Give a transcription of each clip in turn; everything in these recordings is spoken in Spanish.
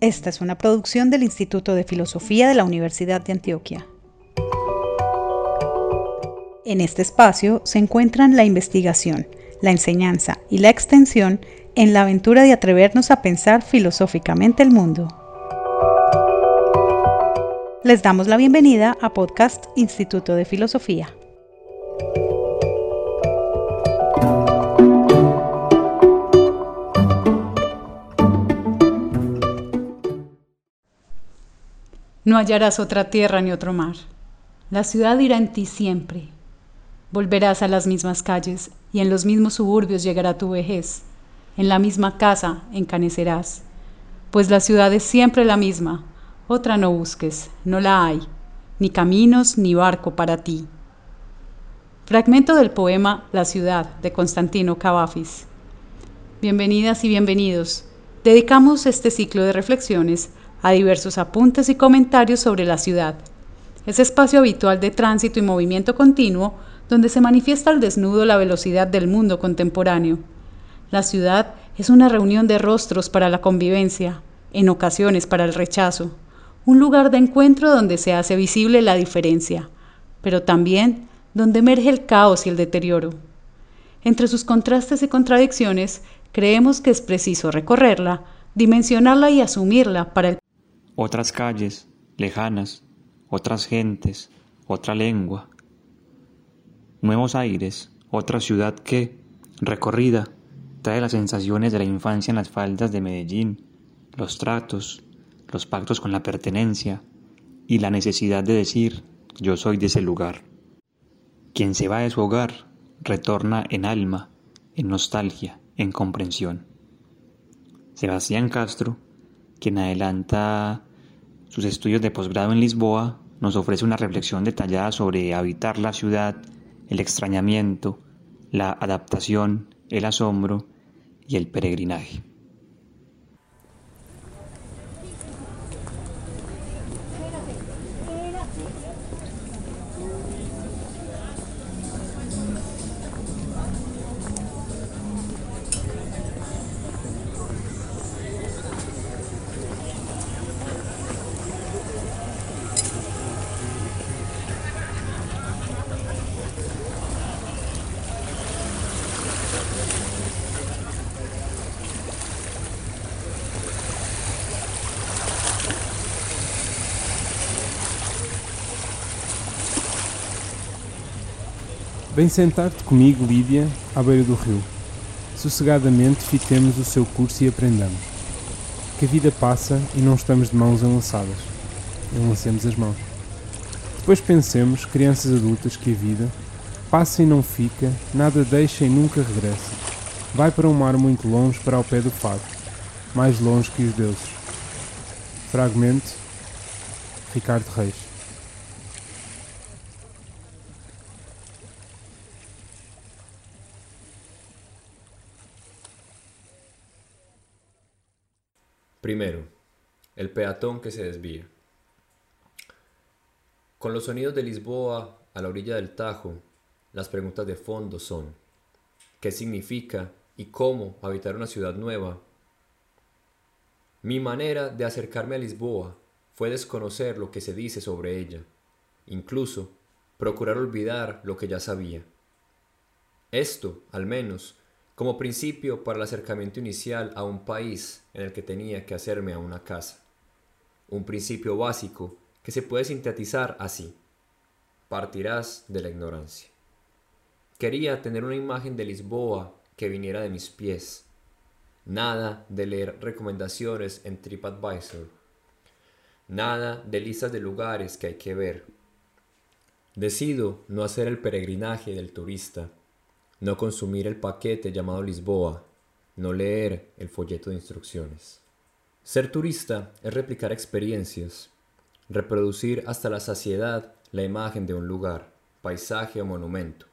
Esta es una producción del Instituto de Filosofía de la Universidad de Antioquia. En este espacio se encuentran la investigación, la enseñanza y la extensión en la aventura de atrevernos a pensar filosóficamente el mundo. Les damos la bienvenida a Podcast Instituto de Filosofía. No hallarás otra tierra ni otro mar. La ciudad irá en ti siempre. Volverás a las mismas calles y en los mismos suburbios llegará tu vejez. En la misma casa encanecerás. Pues la ciudad es siempre la misma. Otra no busques, no la hay. Ni caminos ni barco para ti. Fragmento del poema La ciudad de Constantino Cavafis. Bienvenidas y bienvenidos. Dedicamos este ciclo de reflexiones a diversos apuntes y comentarios sobre la ciudad, ese espacio habitual de tránsito y movimiento continuo donde se manifiesta al desnudo la velocidad del mundo contemporáneo. La ciudad es una reunión de rostros para la convivencia, en ocasiones para el rechazo, un lugar de encuentro donde se hace visible la diferencia, pero también donde emerge el caos y el deterioro. Entre sus contrastes y contradicciones, creemos que es preciso recorrerla, dimensionarla y asumirla para el otras calles lejanas, otras gentes, otra lengua, nuevos aires, otra ciudad que, recorrida, trae las sensaciones de la infancia en las faldas de Medellín, los tratos, los pactos con la pertenencia y la necesidad de decir yo soy de ese lugar. Quien se va de su hogar retorna en alma, en nostalgia, en comprensión. Sebastián Castro, quien adelanta sus estudios de posgrado en Lisboa nos ofrece una reflexión detallada sobre habitar la ciudad, el extrañamiento, la adaptación, el asombro y el peregrinaje. Vem sentar-te comigo, Lídia, à beira do rio. Sossegadamente fitemos o seu curso e aprendamos. Que a vida passa e não estamos de mãos enlaçadas. Enlacemos as mãos. Depois pensemos, crianças adultas, que a vida passa e não fica, nada deixa e nunca regressa. Vai para um mar muito longe, para ao pé do fado, mais longe que os deuses. Fragmento Ricardo Reis Primero, el peatón que se desvía. Con los sonidos de Lisboa a la orilla del Tajo, las preguntas de fondo son, ¿qué significa y cómo habitar una ciudad nueva? Mi manera de acercarme a Lisboa fue desconocer lo que se dice sobre ella, incluso procurar olvidar lo que ya sabía. Esto, al menos, como principio para el acercamiento inicial a un país en el que tenía que hacerme a una casa. Un principio básico que se puede sintetizar así. Partirás de la ignorancia. Quería tener una imagen de Lisboa que viniera de mis pies. Nada de leer recomendaciones en TripAdvisor. Nada de listas de lugares que hay que ver. Decido no hacer el peregrinaje del turista no consumir el paquete llamado Lisboa, no leer el folleto de instrucciones. Ser turista es replicar experiencias, reproducir hasta la saciedad la imagen de un lugar, paisaje o monumento,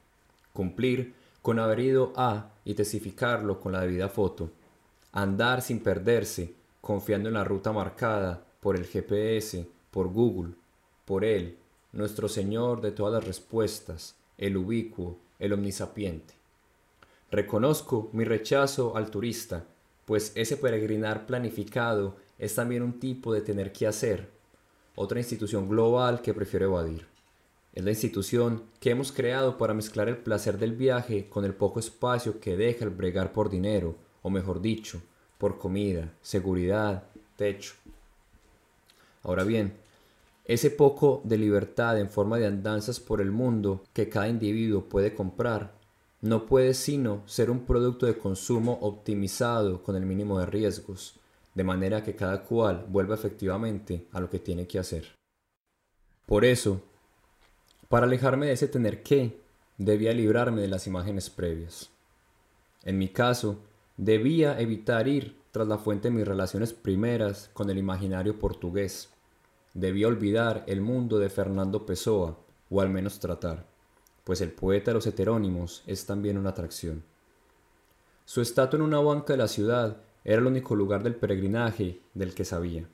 cumplir con haber ido a y testificarlo con la debida foto, andar sin perderse, confiando en la ruta marcada por el GPS, por Google, por Él, nuestro Señor de todas las respuestas, el ubicuo, el omnisapiente. Reconozco mi rechazo al turista, pues ese peregrinar planificado es también un tipo de tener que hacer, otra institución global que prefiero evadir. Es la institución que hemos creado para mezclar el placer del viaje con el poco espacio que deja el bregar por dinero, o mejor dicho, por comida, seguridad, techo. Ahora bien, ese poco de libertad en forma de andanzas por el mundo que cada individuo puede comprar no puede sino ser un producto de consumo optimizado con el mínimo de riesgos, de manera que cada cual vuelva efectivamente a lo que tiene que hacer. Por eso, para alejarme de ese tener que, debía librarme de las imágenes previas. En mi caso, debía evitar ir tras la fuente de mis relaciones primeras con el imaginario portugués. Debía olvidar el mundo de Fernando Pessoa, o al menos tratar pues el poeta de los heterónimos es también una atracción. Su estatua en una banca de la ciudad era el único lugar del peregrinaje del que sabía.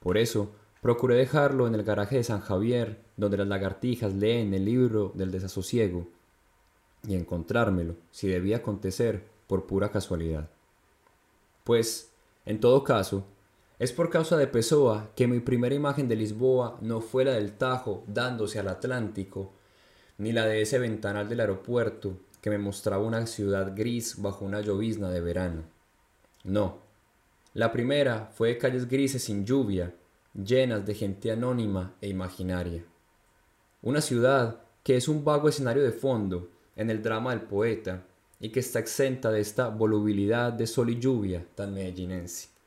Por eso, procuré dejarlo en el garaje de San Javier, donde las lagartijas leen el libro del desasosiego, y encontrármelo, si debía acontecer, por pura casualidad. Pues, en todo caso, es por causa de Pessoa que mi primera imagen de Lisboa no fue la del Tajo dándose al Atlántico, ni la de ese ventanal del aeropuerto que me mostraba una ciudad gris bajo una llovizna de verano. No. La primera fue de calles grises sin lluvia, llenas de gente anónima e imaginaria. Una ciudad que es un vago escenario de fondo en el drama del poeta y que está exenta de esta volubilidad de sol y lluvia tan medellinense.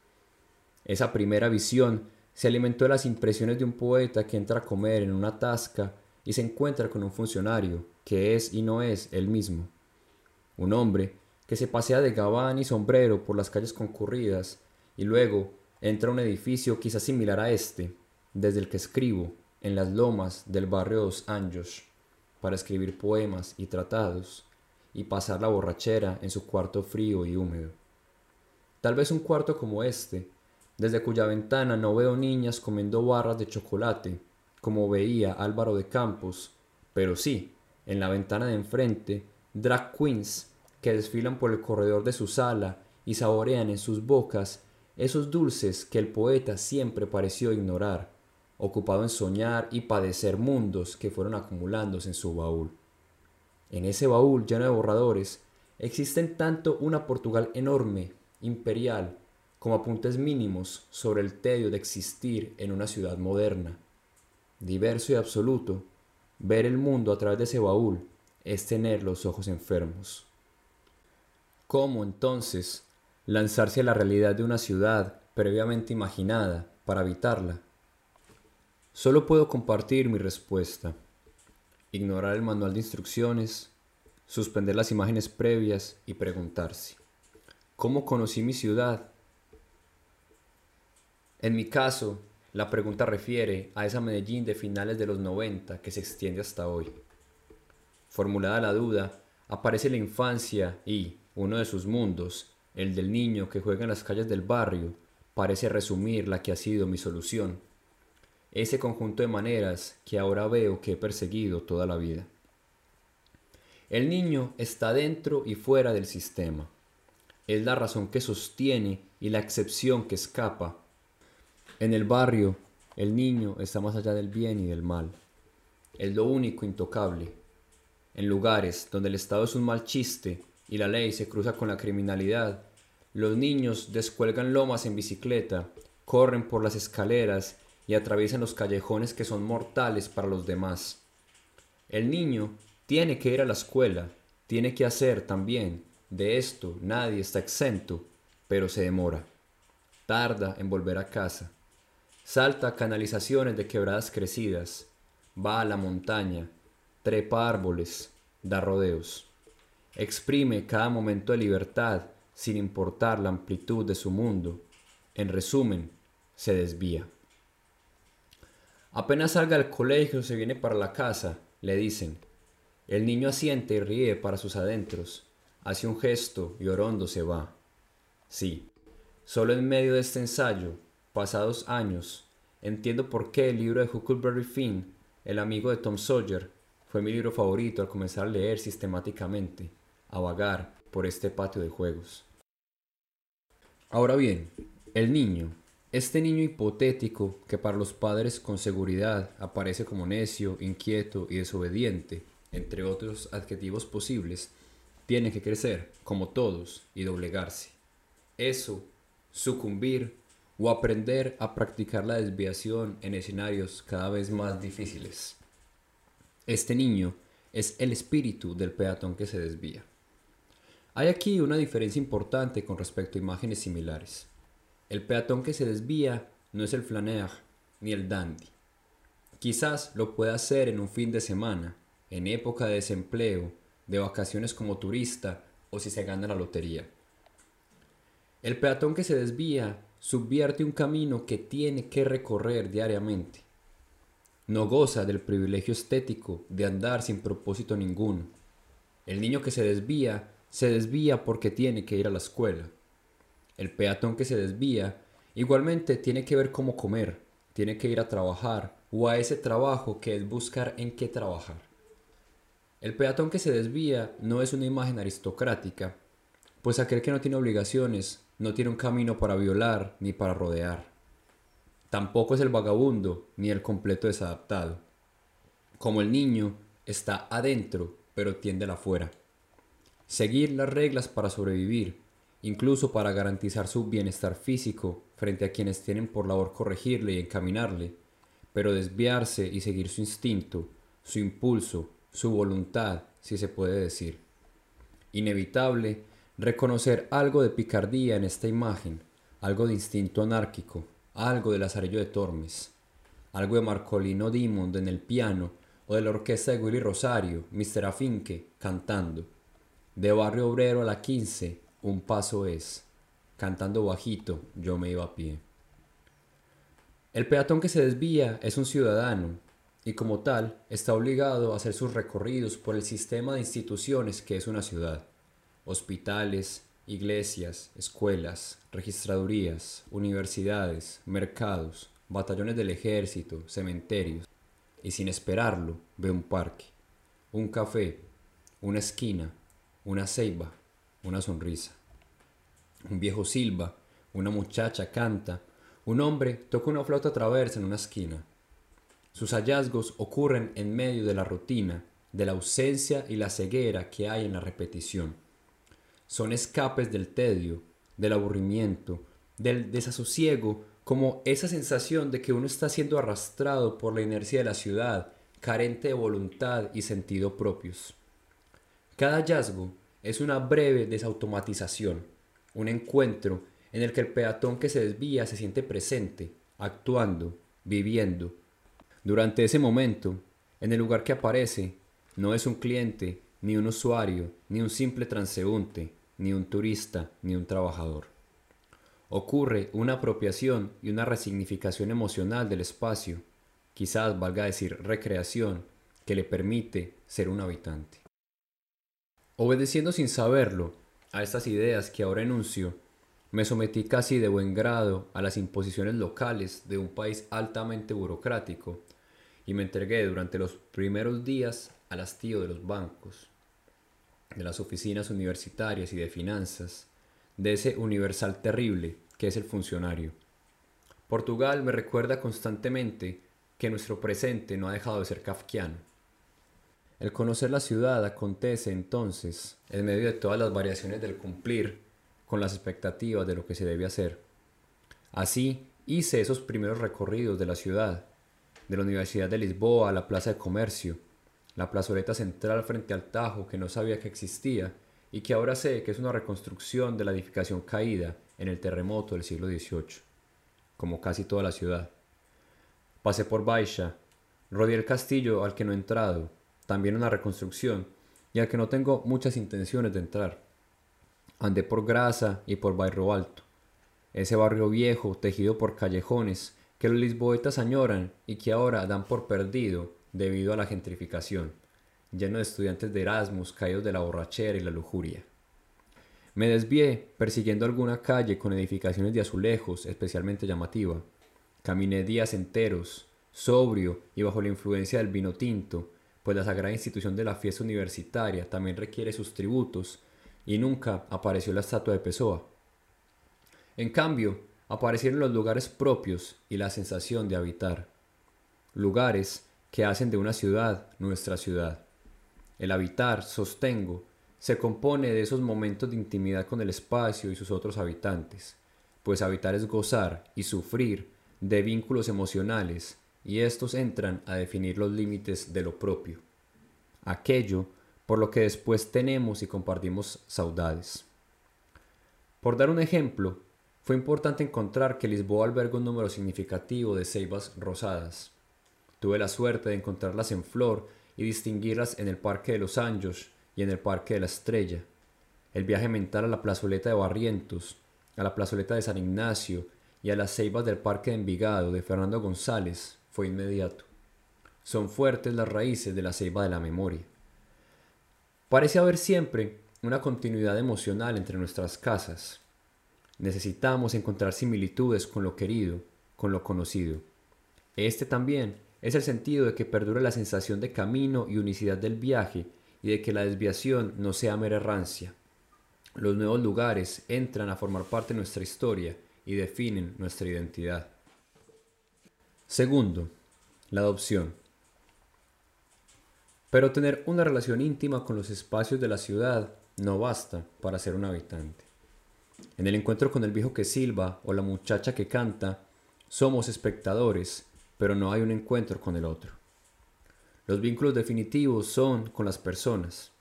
Esa primera visión se alimentó de las impresiones de un poeta que entra a comer en una tasca y se encuentra con un funcionario que es y no es el mismo. Un hombre que se pasea de gabán y sombrero por las calles concurridas y luego entra a un edificio quizás similar a este, desde el que escribo en las lomas del barrio Dos Anjos, para escribir poemas y tratados y pasar la borrachera en su cuarto frío y húmedo. Tal vez un cuarto como este, desde cuya ventana no veo niñas comiendo barras de chocolate como veía Álvaro de Campos, pero sí, en la ventana de enfrente, drag queens que desfilan por el corredor de su sala y saborean en sus bocas esos dulces que el poeta siempre pareció ignorar, ocupado en soñar y padecer mundos que fueron acumulándose en su baúl. En ese baúl lleno de borradores existen tanto una Portugal enorme, imperial, como apuntes mínimos sobre el tedio de existir en una ciudad moderna diverso y absoluto, ver el mundo a través de ese baúl es tener los ojos enfermos. ¿Cómo entonces lanzarse a la realidad de una ciudad previamente imaginada para habitarla? Solo puedo compartir mi respuesta. Ignorar el manual de instrucciones, suspender las imágenes previas y preguntarse, ¿cómo conocí mi ciudad? En mi caso, la pregunta refiere a esa Medellín de finales de los 90 que se extiende hasta hoy. Formulada la duda, aparece la infancia y uno de sus mundos, el del niño que juega en las calles del barrio, parece resumir la que ha sido mi solución. Ese conjunto de maneras que ahora veo que he perseguido toda la vida. El niño está dentro y fuera del sistema. Es la razón que sostiene y la excepción que escapa en el barrio, el niño está más allá del bien y del mal. Es lo único intocable. En lugares donde el Estado es un mal chiste y la ley se cruza con la criminalidad, los niños descuelgan lomas en bicicleta, corren por las escaleras y atraviesan los callejones que son mortales para los demás. El niño tiene que ir a la escuela, tiene que hacer también. De esto nadie está exento, pero se demora. Tarda en volver a casa. Salta canalizaciones de quebradas crecidas, va a la montaña, trepa árboles, da rodeos. Exprime cada momento de libertad sin importar la amplitud de su mundo. En resumen, se desvía. Apenas salga del colegio se viene para la casa, le dicen. El niño asiente y ríe para sus adentros, hace un gesto y orondo se va. Sí, solo en medio de este ensayo Pasados años, entiendo por qué el libro de Huckleberry Finn, el amigo de Tom Sawyer, fue mi libro favorito al comenzar a leer sistemáticamente, a vagar por este patio de juegos. Ahora bien, el niño, Este niño hipotético, que para los padres con seguridad aparece como necio, inquieto y desobediente, entre otros adjetivos posibles, tiene que crecer, como todos, y doblegarse. Eso, sucumbir o aprender a practicar la desviación en escenarios cada vez más difíciles. Este niño es el espíritu del peatón que se desvía. Hay aquí una diferencia importante con respecto a imágenes similares. El peatón que se desvía no es el flaner ni el dandy. Quizás lo pueda hacer en un fin de semana, en época de desempleo, de vacaciones como turista o si se gana la lotería. El peatón que se desvía subvierte un camino que tiene que recorrer diariamente. No goza del privilegio estético de andar sin propósito ninguno. El niño que se desvía se desvía porque tiene que ir a la escuela. El peatón que se desvía igualmente tiene que ver cómo comer, tiene que ir a trabajar o a ese trabajo que es buscar en qué trabajar. El peatón que se desvía no es una imagen aristocrática, pues aquel que no tiene obligaciones no tiene un camino para violar ni para rodear. Tampoco es el vagabundo ni el completo desadaptado. Como el niño está adentro, pero tiende a afuera. Seguir las reglas para sobrevivir, incluso para garantizar su bienestar físico frente a quienes tienen por labor corregirle y encaminarle, pero desviarse y seguir su instinto, su impulso, su voluntad, si se puede decir. Inevitable reconocer algo de picardía en esta imagen, algo de instinto anárquico, algo de Lazarillo de Tormes, algo de Marcolino Dimond en el piano o de la orquesta de Willy Rosario, Mr. Afinque, cantando. De Barrio Obrero a la 15, un paso es. Cantando bajito, yo me iba a pie. El peatón que se desvía es un ciudadano y como tal está obligado a hacer sus recorridos por el sistema de instituciones que es una ciudad. Hospitales, iglesias, escuelas, registradurías, universidades, mercados, batallones del ejército, cementerios. Y sin esperarlo ve un parque, un café, una esquina, una ceiba, una sonrisa. Un viejo silba, una muchacha canta, un hombre toca una flauta traversa en una esquina. Sus hallazgos ocurren en medio de la rutina, de la ausencia y la ceguera que hay en la repetición. Son escapes del tedio, del aburrimiento, del desasosiego, como esa sensación de que uno está siendo arrastrado por la inercia de la ciudad, carente de voluntad y sentido propios. Cada hallazgo es una breve desautomatización, un encuentro en el que el peatón que se desvía se siente presente, actuando, viviendo. Durante ese momento, en el lugar que aparece, no es un cliente, ni un usuario, ni un simple transeúnte, ni un turista, ni un trabajador. Ocurre una apropiación y una resignificación emocional del espacio, quizás valga decir recreación, que le permite ser un habitante. Obedeciendo sin saberlo a estas ideas que ahora enuncio, me sometí casi de buen grado a las imposiciones locales de un país altamente burocrático y me entregué durante los primeros días al hastío de los bancos, de las oficinas universitarias y de finanzas, de ese universal terrible que es el funcionario. Portugal me recuerda constantemente que nuestro presente no ha dejado de ser kafkiano el conocer la ciudad acontece entonces en medio de todas las variaciones del cumplir con las expectativas de lo que se debe hacer. Así hice esos primeros recorridos de la ciudad, de la Universidad de Lisboa a la Plaza de Comercio, la plazoleta central frente al Tajo que no sabía que existía y que ahora sé que es una reconstrucción de la edificación caída en el terremoto del siglo XVIII, como casi toda la ciudad. Pasé por Baixa, rodeé el castillo al que no he entrado, también una reconstrucción, y al que no tengo muchas intenciones de entrar. Andé por Grasa y por Barrio Alto, ese barrio viejo tejido por callejones que los lisboetas añoran y que ahora dan por perdido debido a la gentrificación, lleno de estudiantes de Erasmus caídos de la borrachera y la lujuria. Me desvié persiguiendo alguna calle con edificaciones de azulejos especialmente llamativa. Caminé días enteros, sobrio y bajo la influencia del vino tinto, pues la sagrada institución de la fiesta universitaria también requiere sus tributos, y nunca apareció la estatua de Pessoa. En cambio, aparecieron los lugares propios y la sensación de habitar. Lugares que hacen de una ciudad nuestra ciudad. El habitar, sostengo, se compone de esos momentos de intimidad con el espacio y sus otros habitantes, pues habitar es gozar y sufrir de vínculos emocionales, y estos entran a definir los límites de lo propio, aquello por lo que después tenemos y compartimos saudades. Por dar un ejemplo, fue importante encontrar que Lisboa alberga un número significativo de ceibas rosadas. Tuve la suerte de encontrarlas en flor y distinguirlas en el Parque de los Anjos y en el Parque de la Estrella. El viaje mental a la plazoleta de Barrientos, a la plazoleta de San Ignacio y a las ceibas del Parque de Envigado de Fernando González fue inmediato. Son fuertes las raíces de la ceiba de la memoria. Parece haber siempre una continuidad emocional entre nuestras casas. Necesitamos encontrar similitudes con lo querido, con lo conocido. Este también es el sentido de que perdure la sensación de camino y unicidad del viaje y de que la desviación no sea mera errancia. Los nuevos lugares entran a formar parte de nuestra historia y definen nuestra identidad. Segundo, la adopción. Pero tener una relación íntima con los espacios de la ciudad no basta para ser un habitante. En el encuentro con el viejo que silba o la muchacha que canta, somos espectadores, pero no hay un encuentro con el otro. Los vínculos definitivos son con las personas.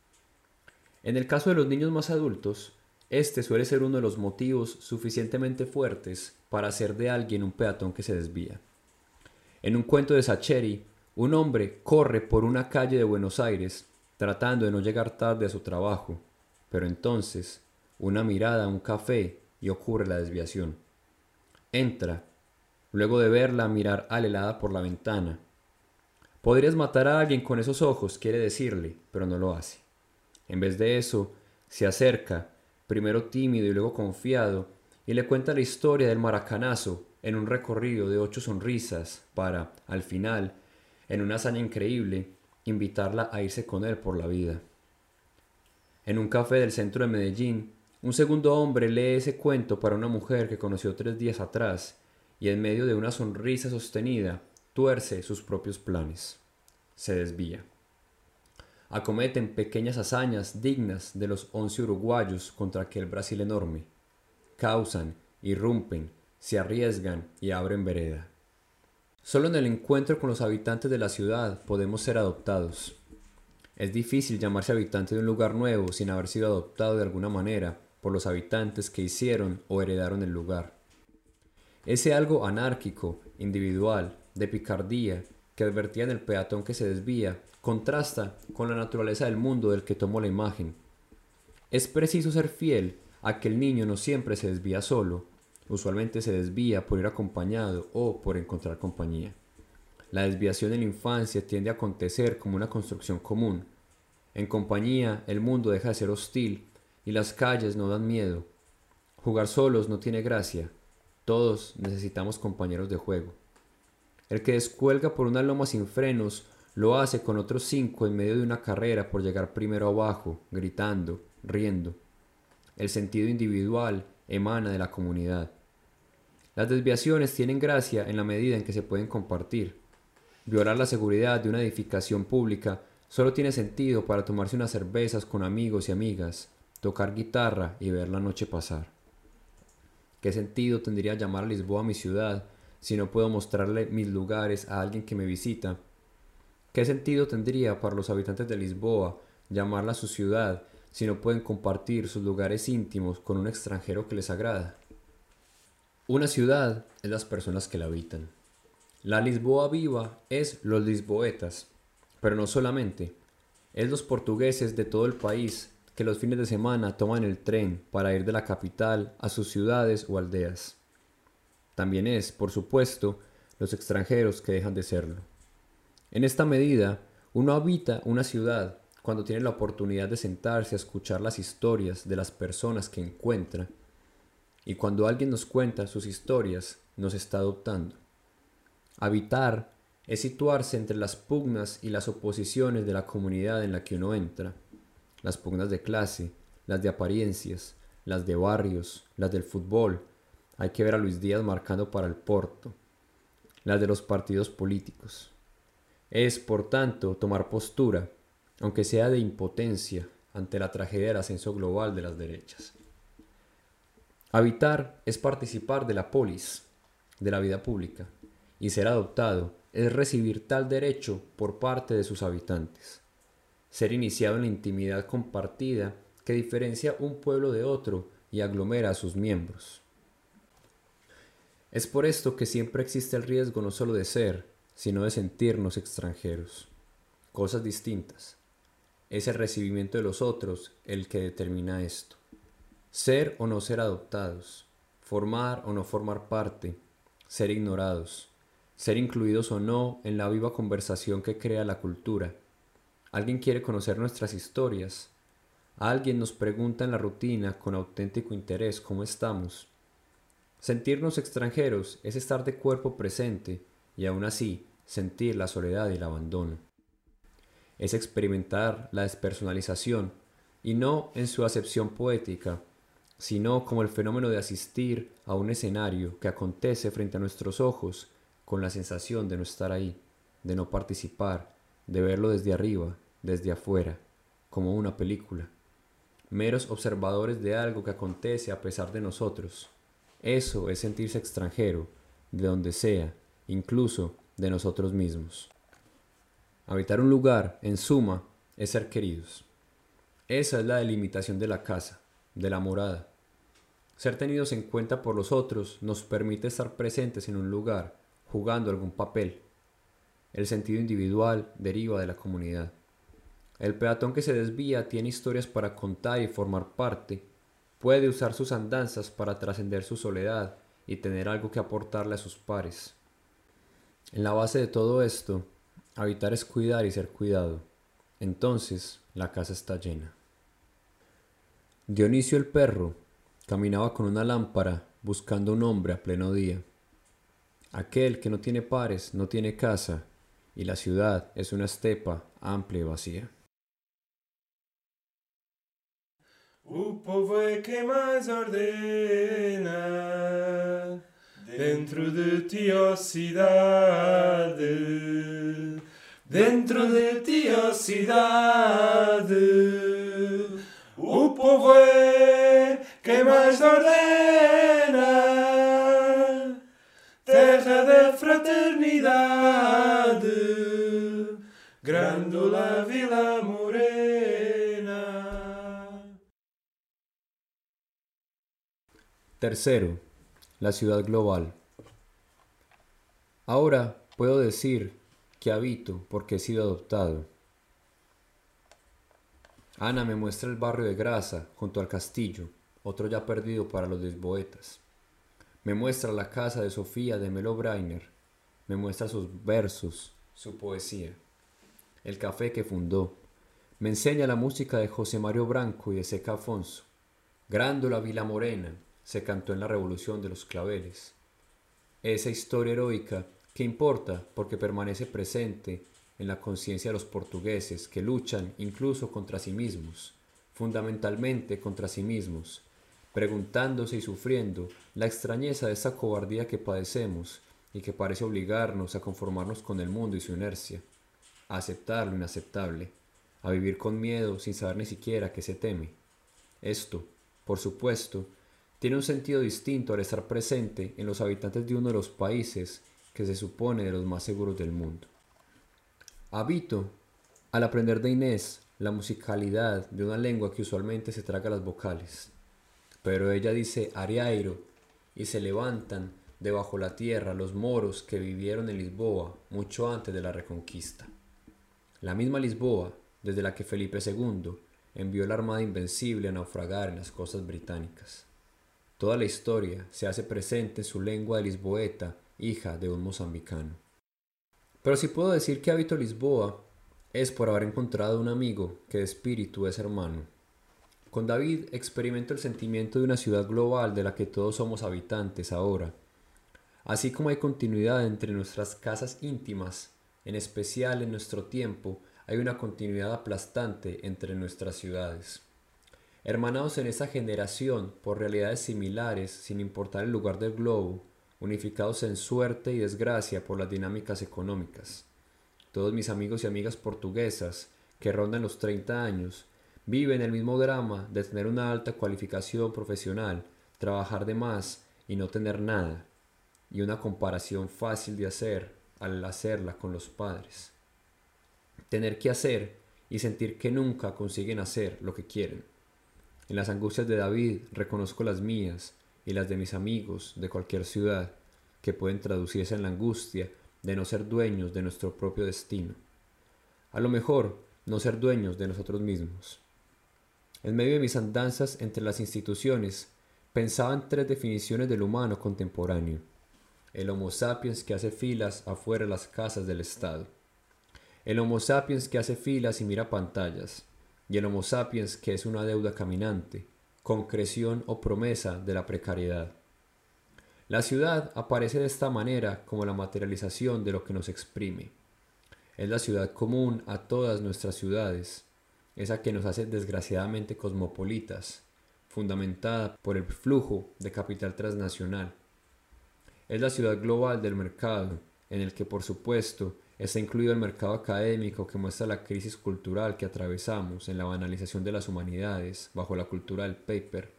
En el caso de los niños más adultos, este suele ser uno de los motivos suficientemente fuertes para hacer de alguien un peatón que se desvía. En un cuento de Sacheri, un hombre corre por una calle de Buenos Aires tratando de no llegar tarde a su trabajo, pero entonces una mirada a un café y ocurre la desviación. Entra, luego de verla mirar alelada por la ventana. Podrías matar a alguien con esos ojos, quiere decirle, pero no lo hace. En vez de eso, se acerca primero tímido y luego confiado, y le cuenta la historia del maracanazo en un recorrido de ocho sonrisas para, al final, en una hazaña increíble, invitarla a irse con él por la vida. En un café del centro de Medellín, un segundo hombre lee ese cuento para una mujer que conoció tres días atrás y en medio de una sonrisa sostenida tuerce sus propios planes. Se desvía acometen pequeñas hazañas dignas de los once uruguayos contra aquel Brasil enorme. Causan, irrumpen, se arriesgan y abren vereda. Solo en el encuentro con los habitantes de la ciudad podemos ser adoptados. Es difícil llamarse habitante de un lugar nuevo sin haber sido adoptado de alguna manera por los habitantes que hicieron o heredaron el lugar. Ese algo anárquico, individual, de picardía, que advertía en el peatón que se desvía, contrasta con la naturaleza del mundo del que tomó la imagen. Es preciso ser fiel a que el niño no siempre se desvía solo, usualmente se desvía por ir acompañado o por encontrar compañía. La desviación en la infancia tiende a acontecer como una construcción común. En compañía el mundo deja de ser hostil y las calles no dan miedo. Jugar solos no tiene gracia. Todos necesitamos compañeros de juego. El que descuelga por una loma sin frenos lo hace con otros cinco en medio de una carrera por llegar primero abajo, gritando, riendo. El sentido individual emana de la comunidad. Las desviaciones tienen gracia en la medida en que se pueden compartir. Violar la seguridad de una edificación pública solo tiene sentido para tomarse unas cervezas con amigos y amigas, tocar guitarra y ver la noche pasar. ¿Qué sentido tendría llamar a Lisboa mi ciudad si no puedo mostrarle mis lugares a alguien que me visita ¿Qué sentido tendría para los habitantes de Lisboa llamarla su ciudad si no pueden compartir sus lugares íntimos con un extranjero que les agrada? Una ciudad es las personas que la habitan. La Lisboa viva es los lisboetas, pero no solamente, es los portugueses de todo el país que los fines de semana toman el tren para ir de la capital a sus ciudades o aldeas. También es, por supuesto, los extranjeros que dejan de serlo. En esta medida, uno habita una ciudad cuando tiene la oportunidad de sentarse a escuchar las historias de las personas que encuentra y cuando alguien nos cuenta sus historias nos está adoptando. Habitar es situarse entre las pugnas y las oposiciones de la comunidad en la que uno entra, las pugnas de clase, las de apariencias, las de barrios, las del fútbol, hay que ver a Luis Díaz marcando para el Porto, las de los partidos políticos. Es, por tanto, tomar postura, aunque sea de impotencia, ante la tragedia del ascenso global de las derechas. Habitar es participar de la polis, de la vida pública, y ser adoptado es recibir tal derecho por parte de sus habitantes. Ser iniciado en la intimidad compartida que diferencia un pueblo de otro y aglomera a sus miembros. Es por esto que siempre existe el riesgo no solo de ser, sino de sentirnos extranjeros, cosas distintas. Es el recibimiento de los otros el que determina esto. Ser o no ser adoptados, formar o no formar parte, ser ignorados, ser incluidos o no en la viva conversación que crea la cultura. Alguien quiere conocer nuestras historias. Alguien nos pregunta en la rutina con auténtico interés cómo estamos Sentirnos extranjeros es estar de cuerpo presente y aún así sentir la soledad y el abandono. Es experimentar la despersonalización y no en su acepción poética, sino como el fenómeno de asistir a un escenario que acontece frente a nuestros ojos con la sensación de no estar ahí, de no participar, de verlo desde arriba, desde afuera, como una película. Meros observadores de algo que acontece a pesar de nosotros eso es sentirse extranjero, de donde sea, incluso de nosotros mismos. Habitar un lugar, en suma, es ser queridos. Esa es la delimitación de la casa, de la morada. Ser tenidos en cuenta por los otros nos permite estar presentes en un lugar, jugando algún papel. El sentido individual deriva de la comunidad. El peatón que se desvía tiene historias para contar y formar parte, puede usar sus andanzas para trascender su soledad y tener algo que aportarle a sus pares. En la base de todo esto, habitar es cuidar y ser cuidado. Entonces, la casa está llena. Dionisio el perro caminaba con una lámpara buscando un hombre a pleno día. Aquel que no tiene pares no tiene casa, y la ciudad es una estepa amplia y vacía. O povo é quem mais ordena dentro de ti, ó cidade. Dentro de ti, ó cidade. O povo é quem mais ordena terra da fraternidade. Grândola Vila Tercero, la ciudad global. Ahora puedo decir que habito porque he sido adoptado. Ana me muestra el barrio de Grasa junto al castillo, otro ya perdido para los lisboetas. Me muestra la casa de Sofía de Melo Brainer. Me muestra sus versos, su poesía. El café que fundó. Me enseña la música de José Mario Branco y de Seca Afonso. Grándola Vila Morena, se cantó en la Revolución de los Claveles. Esa historia heroica que importa porque permanece presente en la conciencia de los portugueses que luchan incluso contra sí mismos, fundamentalmente contra sí mismos, preguntándose y sufriendo la extrañeza de esa cobardía que padecemos y que parece obligarnos a conformarnos con el mundo y su inercia, a aceptar lo inaceptable, a vivir con miedo sin saber ni siquiera qué se teme. Esto, por supuesto, tiene un sentido distinto al estar presente en los habitantes de uno de los países que se supone de los más seguros del mundo. Habito, al aprender de Inés, la musicalidad de una lengua que usualmente se traga las vocales, pero ella dice ariairo y se levantan debajo la tierra los moros que vivieron en Lisboa mucho antes de la Reconquista. La misma Lisboa, desde la que Felipe II envió la Armada Invencible a naufragar en las costas británicas. Toda la historia se hace presente en su lengua de lisboeta, hija de un mozambicano. Pero si puedo decir que habito Lisboa, es por haber encontrado un amigo que de espíritu es hermano. Con David experimento el sentimiento de una ciudad global de la que todos somos habitantes ahora. Así como hay continuidad entre nuestras casas íntimas, en especial en nuestro tiempo, hay una continuidad aplastante entre nuestras ciudades. Hermanados en esa generación por realidades similares sin importar el lugar del globo, unificados en suerte y desgracia por las dinámicas económicas. Todos mis amigos y amigas portuguesas, que rondan los 30 años, viven el mismo drama de tener una alta cualificación profesional, trabajar de más y no tener nada, y una comparación fácil de hacer al hacerla con los padres. Tener que hacer y sentir que nunca consiguen hacer lo que quieren. En las angustias de David reconozco las mías y las de mis amigos de cualquier ciudad, que pueden traducirse en la angustia de no ser dueños de nuestro propio destino. A lo mejor, no ser dueños de nosotros mismos. En medio de mis andanzas entre las instituciones, pensaba en tres definiciones del humano contemporáneo. El Homo sapiens que hace filas afuera de las casas del Estado. El Homo sapiens que hace filas y mira pantallas y el Homo sapiens que es una deuda caminante, concreción o promesa de la precariedad. La ciudad aparece de esta manera como la materialización de lo que nos exprime. Es la ciudad común a todas nuestras ciudades, esa que nos hace desgraciadamente cosmopolitas, fundamentada por el flujo de capital transnacional. Es la ciudad global del mercado, en el que por supuesto Está incluido el mercado académico que muestra la crisis cultural que atravesamos en la banalización de las humanidades bajo la cultura del paper,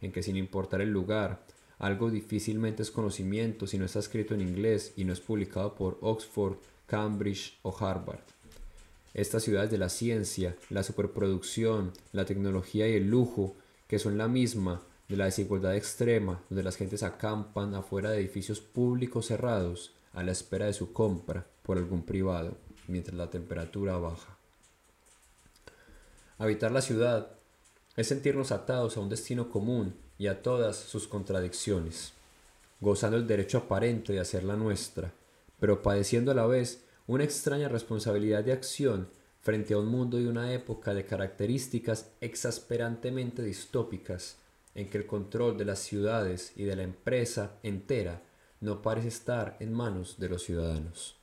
en que sin importar el lugar, algo difícilmente es conocimiento si no está escrito en inglés y no es publicado por Oxford, Cambridge o Harvard. Estas ciudades de la ciencia, la superproducción, la tecnología y el lujo, que son la misma de la desigualdad extrema, donde las gentes acampan afuera de edificios públicos cerrados, a la espera de su compra por algún privado mientras la temperatura baja. Habitar la ciudad es sentirnos atados a un destino común y a todas sus contradicciones, gozando el derecho aparente de hacerla nuestra, pero padeciendo a la vez una extraña responsabilidad de acción frente a un mundo y una época de características exasperantemente distópicas, en que el control de las ciudades y de la empresa entera no parece estar en manos de los ciudadanos.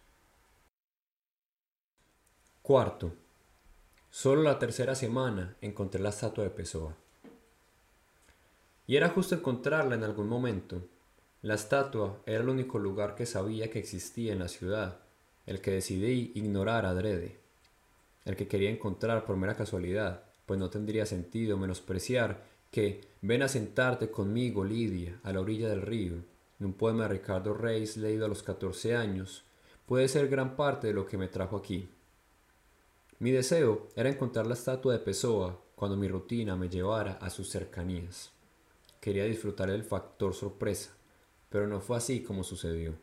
Cuarto, solo la tercera semana encontré la estatua de Pessoa. Y era justo encontrarla en algún momento. La estatua era el único lugar que sabía que existía en la ciudad, el que decidí ignorar adrede, el que quería encontrar por mera casualidad, pues no tendría sentido menospreciar que ven a sentarte conmigo, Lidia, a la orilla del río, un poema de Ricardo Reis leído a los 14 años, puede ser gran parte de lo que me trajo aquí. Mi deseo era encontrar la estatua de Pessoa cuando mi rutina me llevara a sus cercanías. Quería disfrutar del factor sorpresa, pero no fue así como sucedió.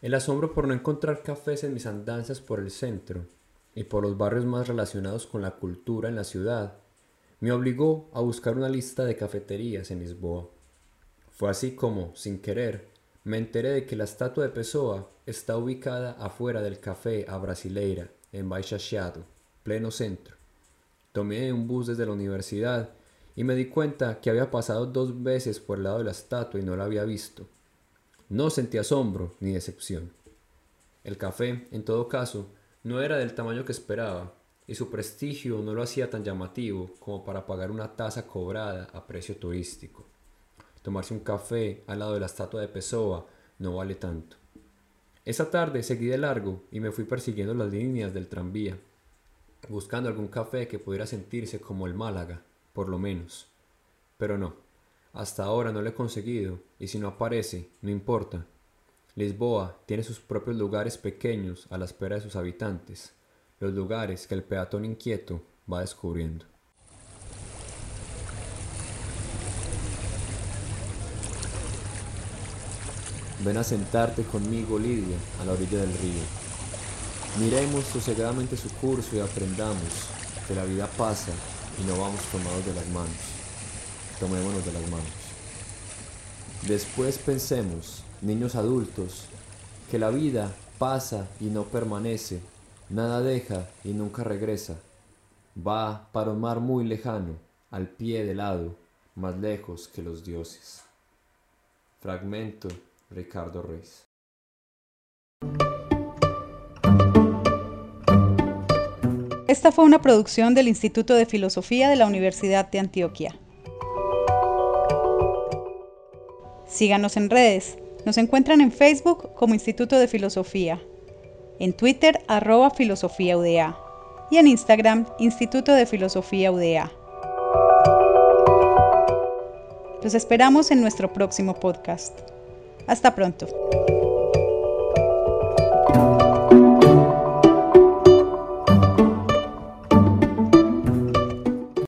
El asombro por no encontrar cafés en mis andanzas por el centro y por los barrios más relacionados con la cultura en la ciudad me obligó a buscar una lista de cafeterías en Lisboa. Fue así como, sin querer, me enteré de que la estatua de Pessoa está ubicada afuera del café a Brasileira, en Baixaxiado, pleno centro. Tomé un bus desde la universidad y me di cuenta que había pasado dos veces por el lado de la estatua y no la había visto. No sentí asombro ni decepción. El café, en todo caso, no era del tamaño que esperaba, y su prestigio no lo hacía tan llamativo como para pagar una tasa cobrada a precio turístico. Tomarse un café al lado de la estatua de Pessoa no vale tanto. Esa tarde seguí de largo y me fui persiguiendo las líneas del tranvía, buscando algún café que pudiera sentirse como el Málaga, por lo menos. Pero no, hasta ahora no lo he conseguido, y si no aparece, no importa. Lisboa tiene sus propios lugares pequeños a la espera de sus habitantes, los lugares que el peatón inquieto va descubriendo. Ven a sentarte conmigo, Lidia, a la orilla del río. Miremos sosegadamente su curso y aprendamos que la vida pasa y no vamos tomados de las manos. Tomémonos de las manos. Después pensemos, niños adultos, que la vida pasa y no permanece, nada deja y nunca regresa. Va para un mar muy lejano, al pie del lado, más lejos que los dioses. Fragmento Ricardo Reis. Esta fue una producción del Instituto de Filosofía de la Universidad de Antioquia. Síganos en redes. Nos encuentran en Facebook como Instituto de Filosofía, en Twitter arroba filosofía y en Instagram Instituto de Filosofía UDA. Los esperamos en nuestro próximo podcast. Hasta pronto.